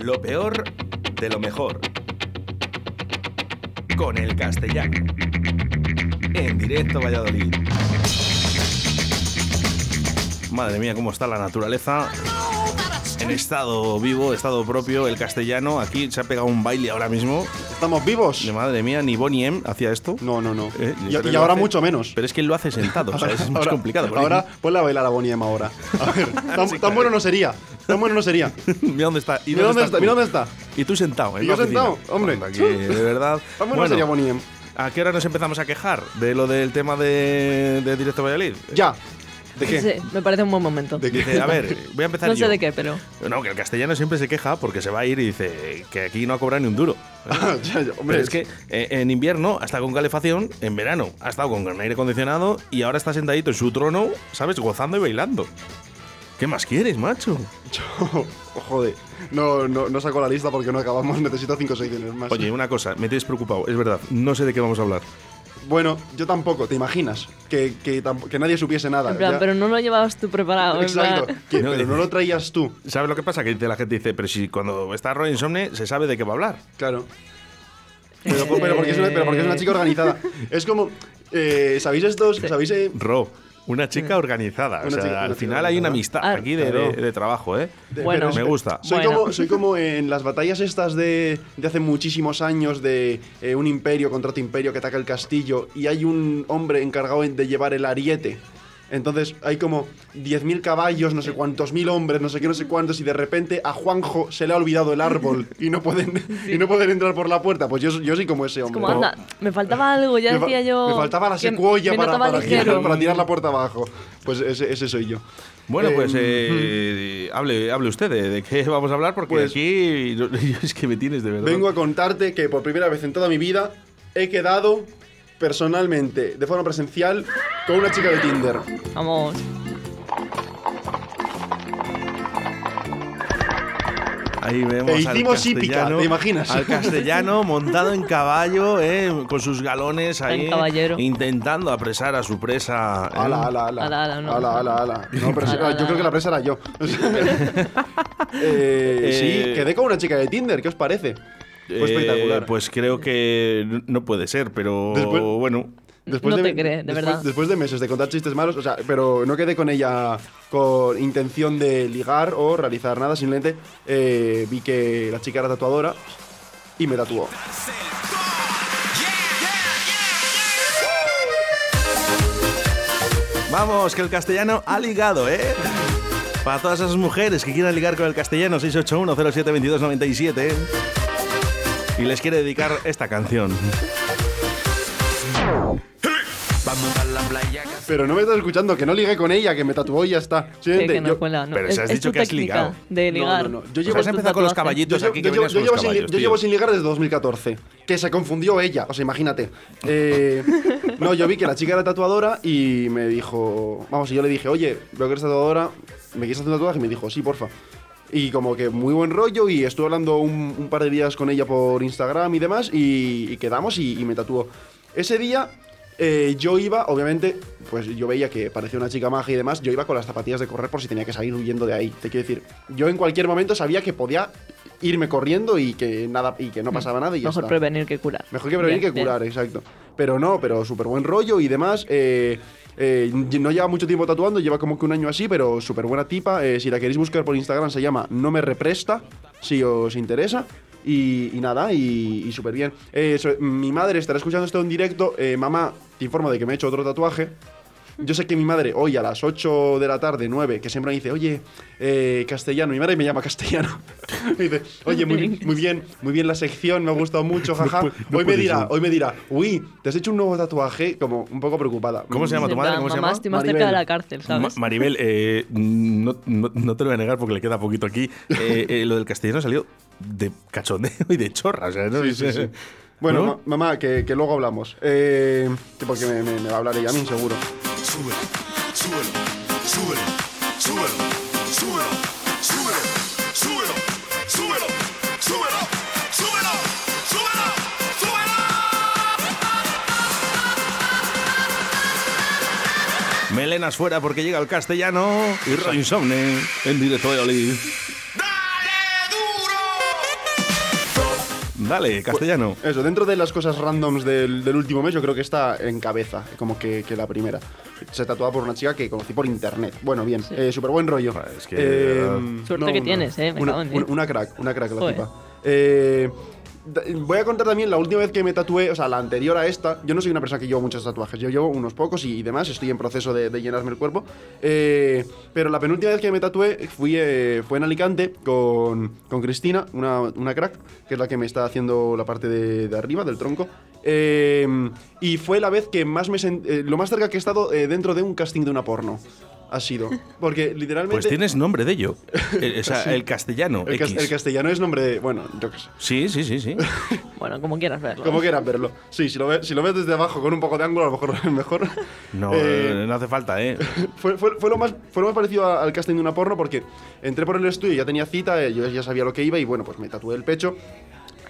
Lo peor de lo mejor. Con el castellano. En directo Valladolid. Madre mía, cómo está la naturaleza. En estado vivo, estado propio, el castellano. Aquí se ha pegado un baile ahora mismo. ¿Estamos vivos? De madre mía, ni Bonnie M hacía esto. No, no, no. Eh, y, ahora hace- mucho menos. Pero es que él lo hace sentado, o sea, es más Ahora- complicado. Ahora, ponle a bailar a Bonnie M ahora. A ver, tan, tan bueno no sería. Tan bueno no sería. mira dónde está. ¿Y Mira dónde está, mira dónde está. Y tú sentado, en Y yo sentado, hombre. Aquí, de verdad. Tan bueno, Bueno, sería Bonnie M. ¿A qué hora nos empezamos a quejar de lo del tema de, de Directo Valladolid? Ya. ¿De qué? Sí, me parece un buen momento. ¿De qué? A ver, voy a empezar No sé yo. de qué, pero. No, que el castellano siempre se queja porque se va a ir y dice que aquí no ha cobrado ni un duro. Ya, ya, hombre, Pero es que eh, en invierno ha estado con calefacción, en verano ha estado con aire acondicionado y ahora está sentadito en su trono, ¿sabes? Gozando y bailando. ¿Qué más quieres, macho? yo- joder. No, no, no saco la lista porque no acabamos. Necesito cinco secciones más. Oye, una cosa, me tienes preocupado, es verdad, no sé de qué vamos a hablar. Bueno, yo tampoco, ¿te imaginas? Que, que, que nadie supiese nada. En plan, ya. pero no lo llevabas tú preparado. en Exacto. plan- que- No, pero dice- no lo traías tú. ¿Sabes lo que pasa? Que dice la gente dice, pero si cuando está Roy Insomne se sabe de qué va a hablar. Claro. Pero, pero porque, es una, pero porque es una chica organizada. Es como. eh, ¿Sabéis estos? ¿Sabéis? eh, Ro, una chica organizada. o sea, chica- al final hay una amistad. Ah, aquí de, claro. de- de trabajo, ¿eh? de- Bueno. Me gusta. Soy, Bueno. como, soy como en las batallas estas de, de hace muchísimos años de eh, un imperio contra otro imperio que ataca el castillo y hay un hombre encargado de llevar el ariete. Entonces hay como 10.000 caballos, no sé cuántos mil hombres, no sé qué, no sé cuántos, y de repente a Juanjo se le ha olvidado el árbol y no pueden, y no pueden entrar por la puerta. Pues yo, yo soy como ese Es hombre. como, anda, me faltaba algo, ya decía yo. Me faltaba la secuoya para, para, para tirar la puerta abajo. Pues ese, ese soy yo. Bueno, pues Em, eh, hable, hable usted de, de qué vamos a hablar, porque Pues- aquí yo- es que me tienes de verdad. Vengo a contarte que por primera vez en toda mi vida he quedado personalmente, de forma presencial, con una chica de Tinder. Vamos. Ahí vemos E al hicimos hípica, castellano- ¿te imaginas? Al castellano montado en caballo, eh, con sus galones ahí, caballero. intentando apresar a su presa. eh. Ala, ala, ala. Ala, ala, no. Ala, ala, ala. No, pero Ala, ala. yo creo que la presa era yo. Eh, Eh, sí, quedé con una chica de Tinder, ¿qué os parece? Fue Eh, espectacular. Pues creo que no puede ser, pero Después- bueno. Después No de, te cree, de después- verdad. Después de meses de contar chistes malos, o sea, pero no quedé con ella con intención de ligar o realizar nada, simplemente eh, vi que la chica era tatuadora y me tatuó. Vamos, que el castellano ha ligado, ¿eh? Para todas esas mujeres que quieran ligar con el castellano, 681-072297. Y les quiere dedicar esta canción. Pero no me estás escuchando, que no ligué con ella, que me tatuó y ya está. Que, Simplemente, que no yo- cuela, no. Pero si has es dicho que has ligado. De ligar. no, no. Yo Pues llevo has tu empezado con los caballitos yo, aquí yo que yo con llevo los sin, yo llevo sin ligar desde 2014. Que se confundió ella. O sea, imagínate. Eh, no, yo vi que la chica era tatuadora y me dijo. Vamos, y yo le dije, oye, veo que eres tatuadora. ¿Me quieres hacer un tatuaje? Y me dijo, sí, porfa. Y como que muy buen rollo y estuve hablando un, un par de días con ella por Instagram y demás y, y quedamos y, y me tatuó. Ese día eh, yo iba, obviamente, pues yo veía que parecía una chica maja y demás, yo iba con las zapatillas de correr por si tenía que salir huyendo de ahí. Te quiero decir, yo en cualquier momento sabía que podía irme corriendo y que nada y que no pasaba nada y ya Mejor está. prevenir que curar. Mejor que prevenir Bien, que bien. curar, exacto. Pero no, pero súper buen rollo y demás. eh, eh, no lleva mucho tiempo tatuando, lleva como que un año así, pero súper buena tipa. Eh, si la queréis buscar por Instagram se llama No Me Represta, si os interesa. Y, nada, y, súper bien. Mi madre estará escuchando esto en directo. Mamá, te informo de que me he hecho otro tatuaje. Yo sé que mi madre hoy a las 8 de la tarde, 9, que siempre me dice, oye, eh, castellano, mi madre me llama castellano. me dice, oye, muy, bien- muy bien, muy bien la sección, me ha gustado mucho, jaja. no hoy me dirá, ser. hoy me dirá, uy, te has hecho un nuevo tatuaje, como un poco preocupada. ¿Cómo se llama tu madre? ¿Cómo se llama? estoy más Maribel. cerca de la cárcel, ¿sabes? Ma- Maribel, eh, no, no- no te lo voy a negar porque le queda poquito aquí. Eh, eh, lo del castellano salió de cachondeo y de chorra. O sea, ¿no? Sí, sí, sí. Bueno, ¿No? ma- mamá, que, que luego hablamos. Eh, que porque me, me- me va a hablar ella a mí, seguro. Súbelo, súbelo, súbelo, súbelo, súbelo, súbelo, súbelo, súbelo, súbelo, súbelo, súbelo, súbelo. Melenas fuera porque llega el castellano y Roy Insomne en directo de Olive. Dale, castellano. Eso, dentro de las cosas randoms del, del último mes, yo creo que está en cabeza, como que, que la primera. Se tatuada por una chica que conocí por internet. Bueno, bien, eh, súper buen rollo. Es que, de verdad. Suerte que tienes, eh, me Una, cago en una- crack, una crack la tipa. Eh, voy a contar también la última vez que me tatué, o sea, la anterior a esta. Yo no soy una persona que llevo muchos tatuajes, yo llevo unos pocos y, demás, estoy en proceso de, llenarme el cuerpo. Eh, pero la penúltima vez que me tatué fui, eh, fue en Alicante con, con Cristina, una, una crack, que es la que me está haciendo la parte de, de arriba, del tronco. Eh, y fue la vez que más me sent- eh, lo más cerca que he estado eh, dentro de un casting de una porno. Ha sido. Porque literalmente. Pues tienes nombre de ello. Eh, o sea, el castellano. el, cas- el castellano es nombre de. Bueno, yo qué sé. Sí, sí, sí, sí. Bueno, como quieras verlo. Como quieran verlo. Sí, si lo, ves, si lo ves desde abajo con un poco de ángulo, a lo mejor es mejor. No, Eh, eh, no hace falta, ¿eh? fue, fue- fue lo más, fue lo más parecido al casting de una porno porque entré por el estudio, ya tenía cita, eh, yo ya sabía lo que iba y bueno, pues me tatué el pecho.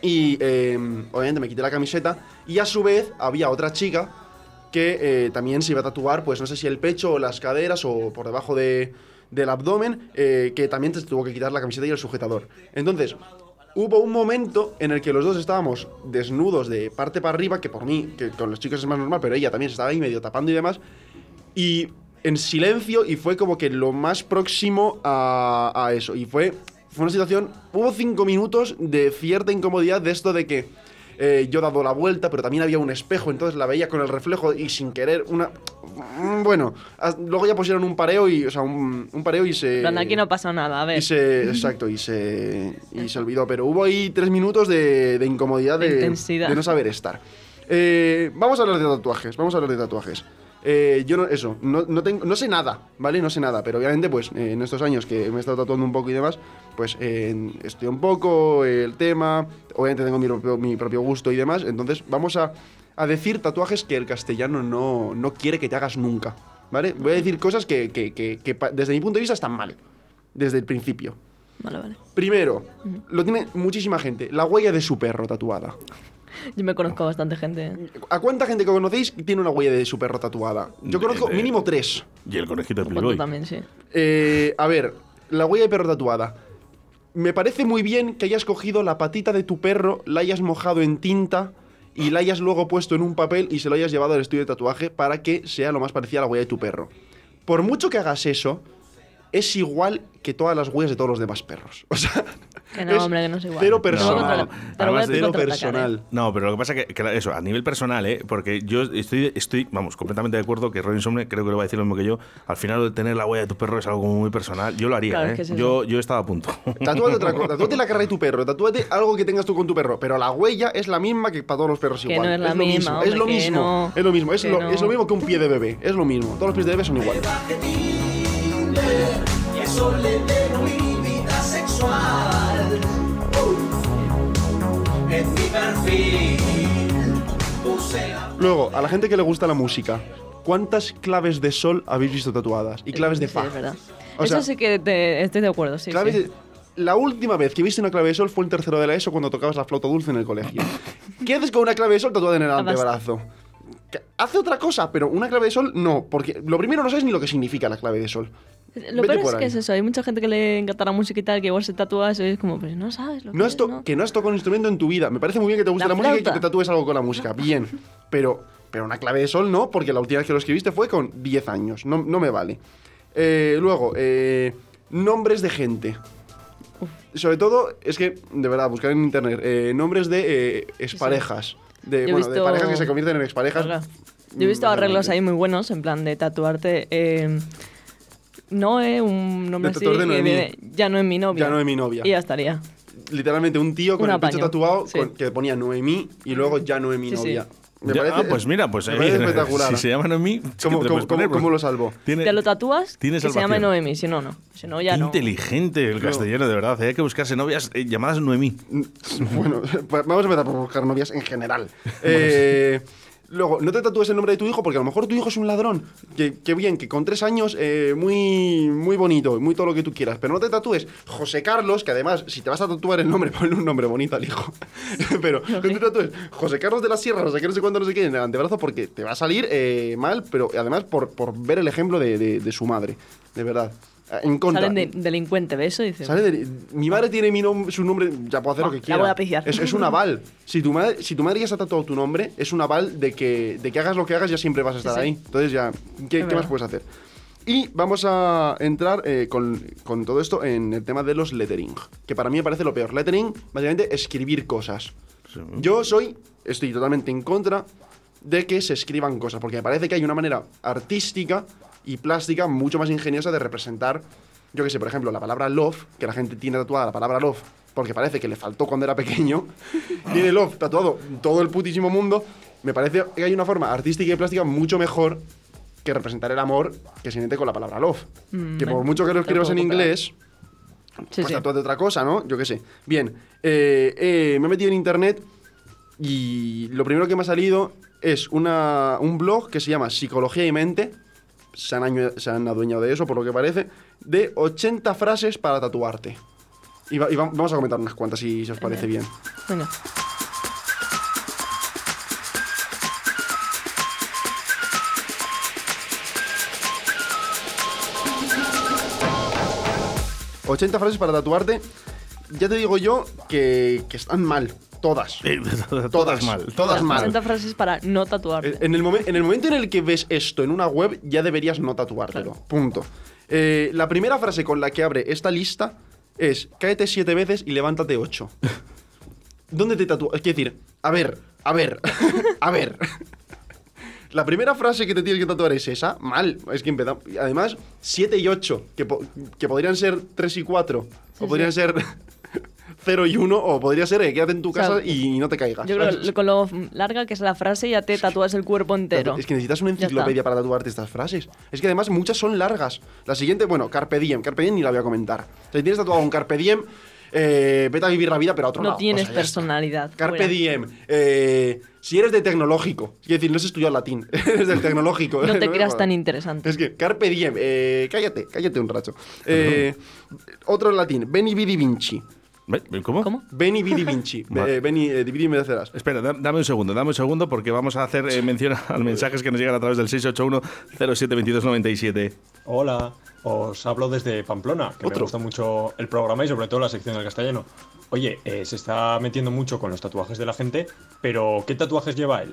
Y eh, obviamente me quité la camiseta. Y a su vez había otra chica que eh, también se iba a tatuar, pues no sé si el pecho o las caderas o por debajo de- del abdomen, eh, que también se tuvo que quitar la camiseta y el sujetador. Entonces, hubo un momento en el que los dos estábamos desnudos de parte para arriba, que por mí, que con los chicos es más normal, pero ella también se estaba ahí medio tapando y demás. Y en silencio, y fue como que lo más próximo a, a eso. Y fue, fue una situación. Hubo cinco minutos de cierta incomodidad de esto de que eh, yo he dado la vuelta, pero también había un espejo, entonces la veía con el reflejo y sin querer una. Mm, Bueno, luego ya pusieron un pareo y. O sea, un, un pareo y se. Plan, aquí no pasa nada, a ver. Y se, exacto, y se, y se olvidó. Pero hubo ahí tres minutos de, de incomodidad, De de, intensidad. de no saber estar. Eh, vamos a hablar de tatuajes, vamos a hablar de tatuajes. Eh, yo no, eso, no, no, tengo, no sé nada, ¿vale? No sé nada, pero obviamente, pues eh, en estos años que me he estado tatuando un poco y demás, pues eh, estudio un poco el tema, obviamente tengo mi propio, mi propio gusto y demás, entonces vamos a, a decir tatuajes que el castellano no, no quiere que te hagas nunca, ¿vale? Voy a decir cosas que, que- que- que pa- desde mi punto de vista están mal, desde el principio. Vale, vale. Primero, lo tiene muchísima gente, la huella de su perro tatuada. Yo me conozco a bastante gente. ¿eh? ¿A cuánta gente que conocéis tiene una huella de su perro tatuada? Yo conozco de- mínimo tres. Y el conejito de Playboy. también, sí. Eh, a ver, la huella de perro tatuada. Me parece muy bien que hayas cogido la patita de tu perro, la hayas mojado en tinta y la hayas luego puesto en un papel y se lo hayas llevado al estudio de tatuaje para que sea lo más parecida a la huella de tu perro. Por mucho que hagas eso, es igual que todas las huellas de todos los demás perros. O sea, Que no, es hombre, que no es igual. Cero lo personal. lo a Además, cero ¿eh? personal. No, pero lo que pasa es que, que eso, a nivel personal, ¿eh? porque yo estoy, estoy, vamos, completamente de acuerdo que Robin Somne creo que le va a decir lo mismo que yo. Al final, el tener la huella de tu perro es algo muy personal. Yo lo haría, Claro, es ¿eh? que es eso. yo, yo estaba a punto. Tatúate otra cosa, tatúate la cara de tu perro, tatúate algo que tengas tú con tu perro, pero la huella es la misma que para todos los perros Que igual. no es la lo misma, mismo, hombre, es lo que mismo, no, es lo mismo, es que lo, no. es lo mismo que un pie de bebé, es lo mismo, todos los pies de bebé son iguales. Y eso le dé vida sexual. En mi perfil puse la Luego, a la gente que le gusta la música, ¿cuántas claves de sol habéis visto tatuadas? Y claves de Sí, fa. es verdad. O Eso sea, sí que te- estoy de acuerdo, sí. claves sí. de- La última vez que viste una clave de sol fue en tercero de la ESO cuando tocabas la flauta dulce en el colegio. ¿Qué haces con una clave de sol tatuada en el Además- antebrazo? Que Hace otra cosa, pero una clave de sol no, porque lo primero no sabes ni lo que significa la clave de sol. Lo Vete peor es que ahí. es eso. Hay mucha gente que le encanta la música y tal, que igual se tatúa eso y es como, pues no sabes lo que No has es, to- ¿no? Que no has tocado un instrumento en tu vida. Me parece muy bien que te guste la, La música y que te tatúes algo con la música. Bien. Pero, pero una clave de sol no, porque la última vez que lo escribiste fue con 10 años. No, no me vale. Eh, luego, eh, nombres de gente. Sobre todo, es que, de verdad, buscar en internet eh, nombres de eh, exparejas. He bueno, de visto- parejas que se convierten en exparejas. Yo he visto Mm, arreglos ahí muy buenos, en plan de tatuarte. Eh, Noé, un nombre De así. de Noemí. ya no es mi novia. Ya no es mi novia. Y ya estaría. Literalmente un tío con Un el pecho tatuado sí. con- que ponía Noemí y luego ya no es mi Sí, sí. Novia. Me Ya- parece, ah, pues mira, pues me espectacular. si se llaman a mí, ¿Cómo, cómo- cómo- cómo lo salvo? Tiene, Te lo tatúas tiene que se llame Noemi, si no, no. Si no, ya Qué no. inteligente el castellano, de verdad. Hay que buscarse novias eh, llamadas Noemí. Bueno, pues vamos a empezar por buscar novias en general. Eh, luego, no te tatúes el nombre de tu hijo porque a lo mejor tu hijo es un ladrón. Que, que bien, que con tres años, eh, muy, muy bonito, muy todo lo que tú quieras. Pero no te tatúes José Carlos, que además, si te vas a tatuar el nombre, ponle un nombre bonito al hijo. pero no te tatúes José Carlos de la Sierra, no sé qué, no sé cuándo, no sé qué, en el antebrazo porque te va a salir eh, mal, pero además por, por ver el ejemplo de- de su madre. De verdad. Eh, en contra. Salen de, delincuente, ¿ves eso? Dice, Sale de- mi madre tiene mi nom- su nombre, ya puedo hacer lo Ah, que la quiera. voy a pillar. Es, es un aval. Si tu, madre, si tu madre ya se ha tatuado tu nombre, es un aval de que, de que hagas lo que hagas, ya siempre vas a estar Sí, sí. ahí. Entonces ya, ¿qué, qué más puedes hacer? Y vamos a entrar eh, con, con todo esto en el tema de los lettering, que para mí me parece lo peor. Lettering, básicamente, escribir cosas. Yo soy, estoy totalmente en contra de que se escriban cosas, porque me parece que hay una manera artística y plástica mucho más ingeniosa de representar, yo que sé, por ejemplo, la palabra love, que la gente tiene tatuada la palabra love, porque parece que le faltó cuando era pequeño, tiene love tatuado todo el putísimo mundo, me parece que hay una forma artística y plástica mucho mejor que representar el amor que se con la palabra love. Mm, que por mucho que lo escribas en inglés, Sí, pues sí. tatúate otra cosa, ¿no? Yo qué sé. Bien, eh, eh, me he metido en internet y lo primero que me ha salido es una, un blog que se llama Psicología y Mente. Se han, año- se han adueñado de eso, por lo que parece. De 80 frases para tatuarte. Y, va- y va- vamos a comentar unas cuantas si, si os parece bien. Venga. Bien. 80 frases para tatuarte. Ya te digo yo que, que están mal. Todas. Todas mal. Todas mal. 60 frases para no tatuarte. En el, en el momento en el que ves esto en una web, ya deberías no tatuártelo. Punto. Eh, la primera frase con la que abre esta lista es: cáete siete veces y levántate ocho. ¿Dónde te tatúas? Es decir, a ver, a ver, a ver. La primera frase que te tienes que tatuar es esa, mal. Es que empezamos. Además, 7 y 8, que, po- que podrían ser 3 y 4, o podrían ser 0 y 1, o podría ser eh, quédate en tu sea, casa y no te caigas. Yo creo que con lo larga que es la frase ya te tatúas el cuerpo entero. Es que necesitas una enciclopedia para tatuarte estas frases. Es que además muchas son largas. La siguiente, bueno, Carpe Diem. Carpe Diem ni la voy a comentar. O sea, si tienes tatuado un Carpe Diem, eh, vete a vivir la vida, pero a otro No lado. tienes O sea, personalidad. Carpe fuera. Diem. eh, si eres de tecnológico, es decir, no has estudiado latín, eres del tecnológico. No te me creas tan interesante. Es que, Carpe Diem, eh, cállate, cállate un racho. Eh, otro latín, Beni Vidi Vinci. ¿Cómo? ¿Cómo? Beni Vidi Vinci. Eh, Beni, eh, dividi merecerás. Espera, da- dame un segundo, dame un segundo porque vamos a hacer eh, mención a los mensajes que nos llegan a través del 681-072297. Hola, os hablo desde Pamplona, que Otro. me gusta mucho el programa y sobre todo la sección del castellano. Oye, eh, se está metiendo mucho con los tatuajes de la gente, pero ¿qué tatuajes lleva él?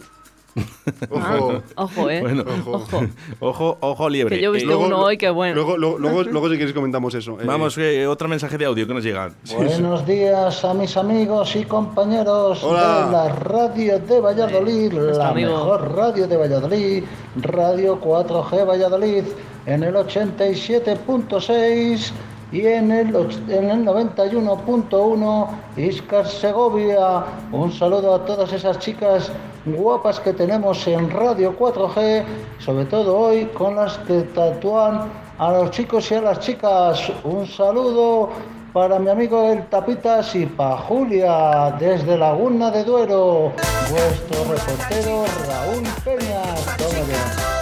Ojo. Ojo, eh. Bueno, Ojo. Ojo, ojo, liebre. Que yo he Eh, visto uno hoy que bueno. Luego, luego, luego, luego si queréis comentamos eso. eh. Vamos, eh, otro mensaje de audio que nos llega. Buenos días a mis amigos y compañeros Hola. de la radio de Valladolid, la amigo. mejor radio de Valladolid, Radio 4G Valladolid, en el 87.6 y en el, en el 91.1 Iscar Segovia. Un saludo a todas esas chicas guapas que tenemos en Radio 4G, sobre todo hoy con las que tatúan a los chicos y a las chicas. Un saludo para mi amigo el Tapitas y para Julia desde Laguna de Duero. Vuestro reportero Raúl Peña.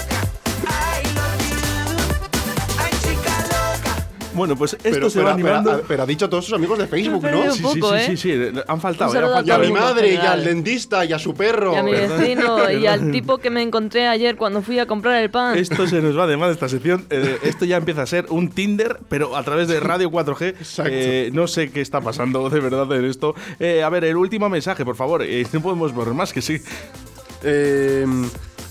Bueno, pues esto Pero, se pero- va animando. pero- pero ha dicho a todos sus amigos de Facebook, ¿no? sí, sí, poco, sí, ¿eh? sí, sí, han faltado, eh, han Y a mi madre, y al dentista, y a su perro. Y a mi vecino y al tipo que me encontré ayer cuando fui a comprar el pan. Esto se nos va de mal esta sección. Eh, esto ya empieza a ser un Tinder, pero a través de Radio 4G. Exacto. Eh, no sé qué está pasando de verdad en esto. Eh, a ver, el último mensaje, por favor. Eh, no podemos borrar más que sí. Eh,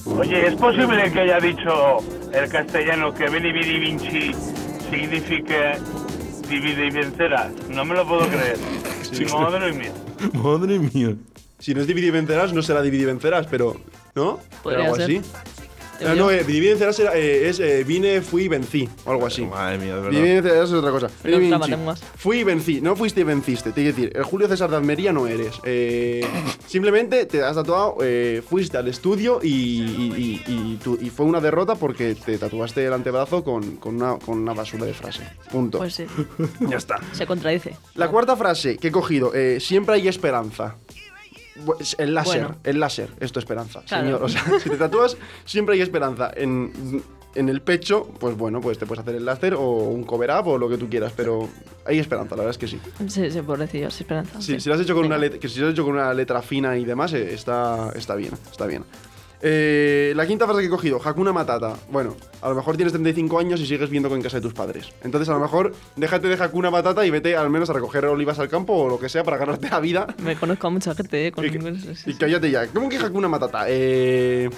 Oye, ¿es posible que haya dicho el castellano que Beni Vidi Vinci signifique divide y vencerás? No me lo puedo creer. Madre mía. Madre mía. si no es dividir y vencerás, no será dividir y vencerás, pero. ¿No? Podría algo ser. así. Yo. no, eh, dividir y vencerás era, eh, es eh, vine, fui y vencí. O algo así. Madre mía, de verdad. vencerás es otra cosa. Pero Vinci. lenguas. Fui y vencí. No fuiste y venciste. Te quiero decir, el Julio César de Almería no eres. Eh, simplemente te has tatuado, eh, fuiste al estudio y, y- y- y tu- y fue una derrota porque te tatuaste el antebrazo con, con una, con una basura de frase. Punto. Pues sí, ya está. se contradice. La cuarta frase que he cogido, eh, siempre hay esperanza. El láser, Bueno. el láser, es tu esperanza, Claro. señor. O sea, si te tatúas, siempre hay esperanza. En, en el pecho, pues bueno, pues te puedes hacer el láser o un cover up o lo que tú quieras, pero hay esperanza, la verdad es que sí. Sí, sí, pobrecillo, sin esperanza. Sí, sí. Si lo has hecho con una letra, que si lo has hecho con una letra fina y demás, eh, está, está bien, está bien. Eh, la quinta frase que he cogido, Hakuna Matata. Bueno, a lo mejor tienes 35 años y sigues viviendo en casa de tus padres. Entonces, a lo mejor, déjate de Hakuna Matata y vete al menos a recoger olivas al campo o lo que sea para ganarte la vida. Me conozco a mucha gente, ¿eh? Con Y, que- cállate ya. ¿Cómo que Hakuna Matata? Eh,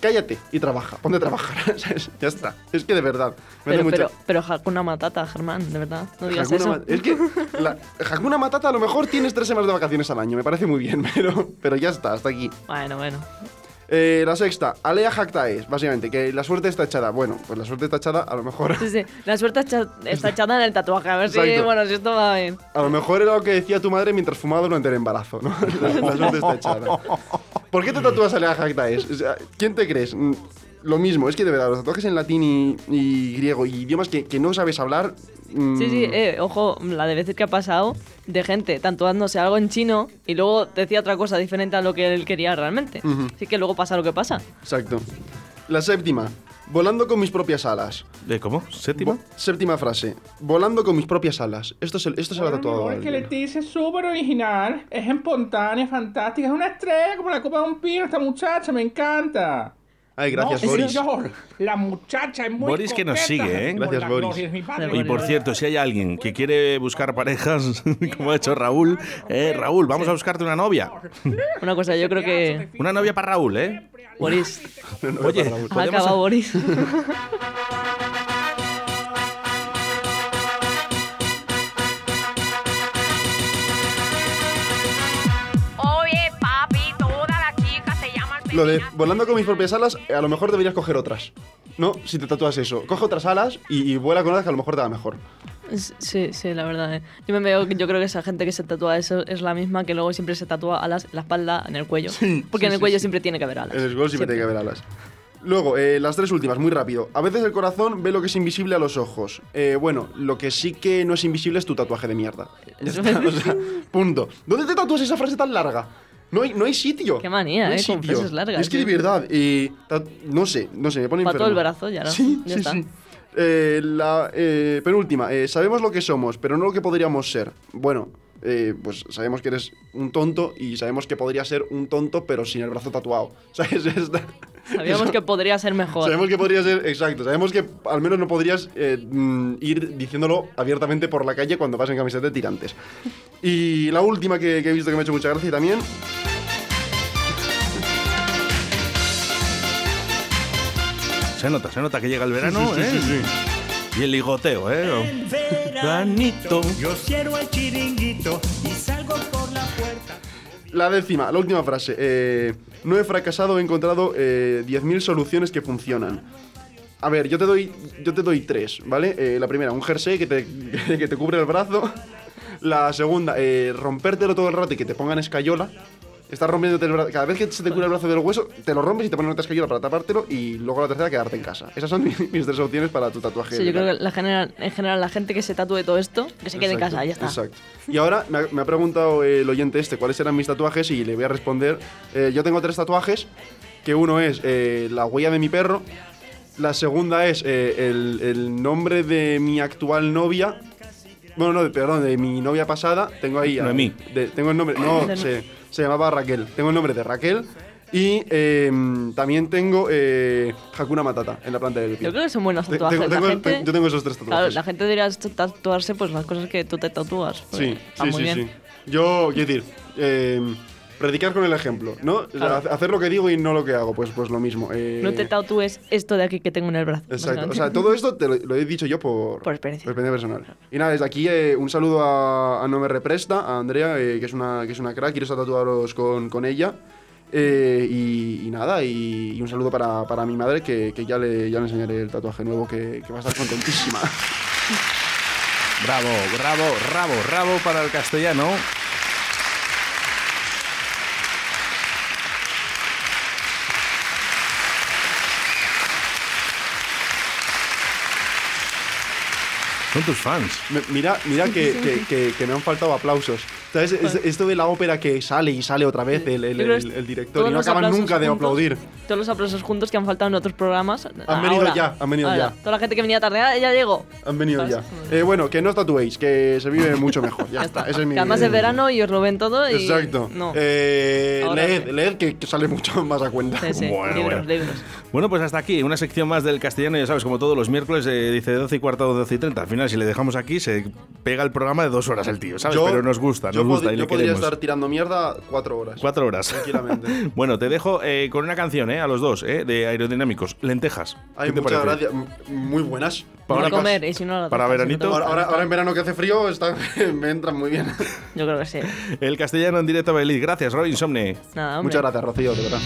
cállate y trabaja. Ponte a trabajar. ya está. Es que de verdad. Me Pero, mucha- pero, pero Hakuna Matata, Germán, de verdad. No digas Hakuna eso. Ma- Es que la, Hakuna Matata a lo mejor tienes tres semanas de vacaciones al año. Me parece muy bien, pero, pero ya está, hasta aquí. Bueno, bueno. Eh, la sexta, Alea Jactaes, básicamente, que la suerte está echada. Bueno, pues la suerte está echada, a lo mejor. Sí, sí. La suerte está, está echada en el tatuaje. A ver si, bueno, si esto va bien. A lo mejor era lo que decía tu madre mientras fumaba durante el embarazo, ¿no? La, la suerte está echada. ¿Por qué te tatúas Alea Jactaes? O sea, ¿Quién te crees? Lo mismo, es que de verdad, los tatuajes en latín y, y griego y idiomas que, que no sabes hablar. mm, Sí, sí, eh, ojo, la de veces que ha pasado de gente tatuándose algo en chino y luego decía otra cosa diferente a lo que él quería realmente. Ujú. Así que luego pasa lo que pasa. Exacto. La séptima, volando con mis propias alas. ¿De cómo? ¿Séptima? Séptima frase. Volando con mis propias alas. Esto se, esto se lo ha tatuado Es que. Leticia es súper original, es espontánea, fantástica, es una estrella como la copa de un pino esta muchacha, me encanta. Ay, gracias, no, Boris. señor, la muchacha es muy Boris que nos sigue, ¿eh? Gracias, Boris. Y por cierto, si hay alguien que quiere buscar parejas, como ha hecho Raúl, eh, Raúl, vamos a buscarte una novia. Una cosa, yo creo que Una novia para Raúl, ¿eh? Boris Oye, ha acabado Boris. Lo de volando con mis propias alas, a lo mejor deberías coger otras. ¿No? Si te tatúas eso. Coge otras alas y, y vuela con otras que a lo mejor te va mejor. Sí, sí, la verdad. eh. Yo me veo, yo creo que esa gente que se tatúa eso es la misma que luego siempre se tatúa alas en la espalda, en el cuello. Porque sí, en el cuello sí. siempre tiene que haber alas. En el gol siempre tiene que haber alas. Luego, eh, las tres últimas, muy rápido. A veces el corazón ve lo que es invisible a los ojos. Eh, bueno, lo que sí que no es invisible es tu tatuaje de mierda. Ya está, o sea, punto. ¿Dónde te tatúas esa frase tan larga? No hay, no hay sitio. Qué manía, No hay eh, con frases largas, Es que de verdad, eh, no sé, no sé, me pone Pa' todo enfermo. el brazo, ya, ¿no? Sí, Ya sí, está. sí. Eh, la eh, penúltima, eh, sabemos lo que somos, pero no lo que podríamos ser. Bueno, eh, pues sabemos que eres un tonto y sabemos que podría ser un tonto, pero sin el brazo tatuado. ¿Sabes? Sabíamos que podría ser mejor. Sabemos que podría ser, exacto, sabemos que al menos no podrías eh, mm, ir diciéndolo abiertamente por la calle cuando vas en camiseta de tirantes. Y la última que, que he visto que me ha hecho mucha gracia también. Se nota, se nota que llega el verano, Sí, sí, ¿eh? sí, sí. Y el ligoteo, ¿eh? Veranito. Yo cierro el chiringuito y salgo por. La décima, la última frase. eh, no he fracasado, he encontrado eh, 10.000 soluciones que funcionan. A ver, yo te doy, yo te doy tres, ¿vale? Eh, la primera, un jersey que te, que te cubre el brazo. La segunda, eh, rompértelo todo el rato y que te pongan escayola. Estás rompiéndote el brazo. Cada vez que se te cura el brazo del hueso, te lo rompes y te ponen otra escayola para tapártelo. Y luego la tercera, quedarte en casa. Esas son mis, mis tres opciones para tu tatuaje. Sí, yo creo que la general, en general la gente que se tatúe todo esto, que se quede en casa, ya está. Exacto. Y ahora me ha, me ha preguntado el oyente este cuáles eran mis tatuajes y le voy a responder. Eh, yo tengo tres tatuajes, que uno es eh, la huella de mi perro, la segunda es eh, el, el nombre de mi actual novia. Bueno, no, perdón, de mi novia pasada. Tengo ahí. a- Noemí. de- tengo el nombre. No, se, se llamaba Raquel. Tengo el nombre de Raquel. Y eh, también tengo eh, Hakuna Matata en la planta del pie. Yo creo que son buenos tatuajes. tengo- la tengo- gente, te- yo tengo esos tres Claro, tatuajes. la gente debería tatuarse pues las cosas que tú te tatúas. Sí, está sí, muy sí, bien. sí. Yo, quiero decir, eh, predicar con el ejemplo, ¿no? Claro. hacer lo que digo y no lo que hago, pues, pues lo mismo. eh, No te tatúes esto de aquí que tengo en el brazo. Exacto. O sea, todo esto te lo, lo he dicho yo por, Por experiencia. personal. Y nada, desde aquí eh, un saludo a, a No Me Represta, a Andrea, eh, que, es una, que es una crack, quiero estar tatuados con, con ella. Eh, y, y nada, y, y un saludo para, para mi madre, que, que ya, le, ya le enseñaré el tatuaje nuevo, que, que va a estar contentísima. Bravo, bravo, rabo, rabo para el castellano. Son tus fans. Me- mira mira que, que- que- que me han faltado aplausos. ¿Sabes? Es- esto de la ópera que sale y sale otra vez el, el- el- el director y no acaban nunca de juntos- aplaudir. Todos los aplausos juntos que han faltado en otros programas. Han venido ahora. ya, han venido Ahora, ya. Toda la gente que venía tarde, ah, ya llegó. Han venido ya. ¿Sabes? Eh, bueno, que no os tatuéis, que se vive mucho mejor. Ya está, ese es mi. Que además es verano y os lo ven todo y... Exacto. No. Eh, leed, leed que, que sale mucho más a cuenta. Sí, sí, Bueno, libros, bueno. libros. Bueno, pues hasta aquí, una sección más del castellano, ya sabes, como todos los miércoles, eh, dice de 12 y cuarto a 12 y 30. Al final, si le dejamos aquí, se pega el programa de dos horas el tío, ¿sabes? Yo- Pero nos gusta, yo nos gusta y yo le podría queremos. estar tirando mierda cuatro horas. Cuatro horas. Tranquilamente. bueno, te dejo eh, con una canción, ¿eh? A los dos, ¿eh? De aerodinámicos. Lentejas. Ay, ¿Qué te muchas parece? gracias. Muy buenas. Para comer, y si no... lo para veranito. si no te Ahora, ahora, ahora en verano que hace frío está- me entran muy bien. Yo creo que sí. El castellano en directo a Belit. Gracias, Robin Somne. Nada, hombre. Muchas gracias, Rocío, de verdad.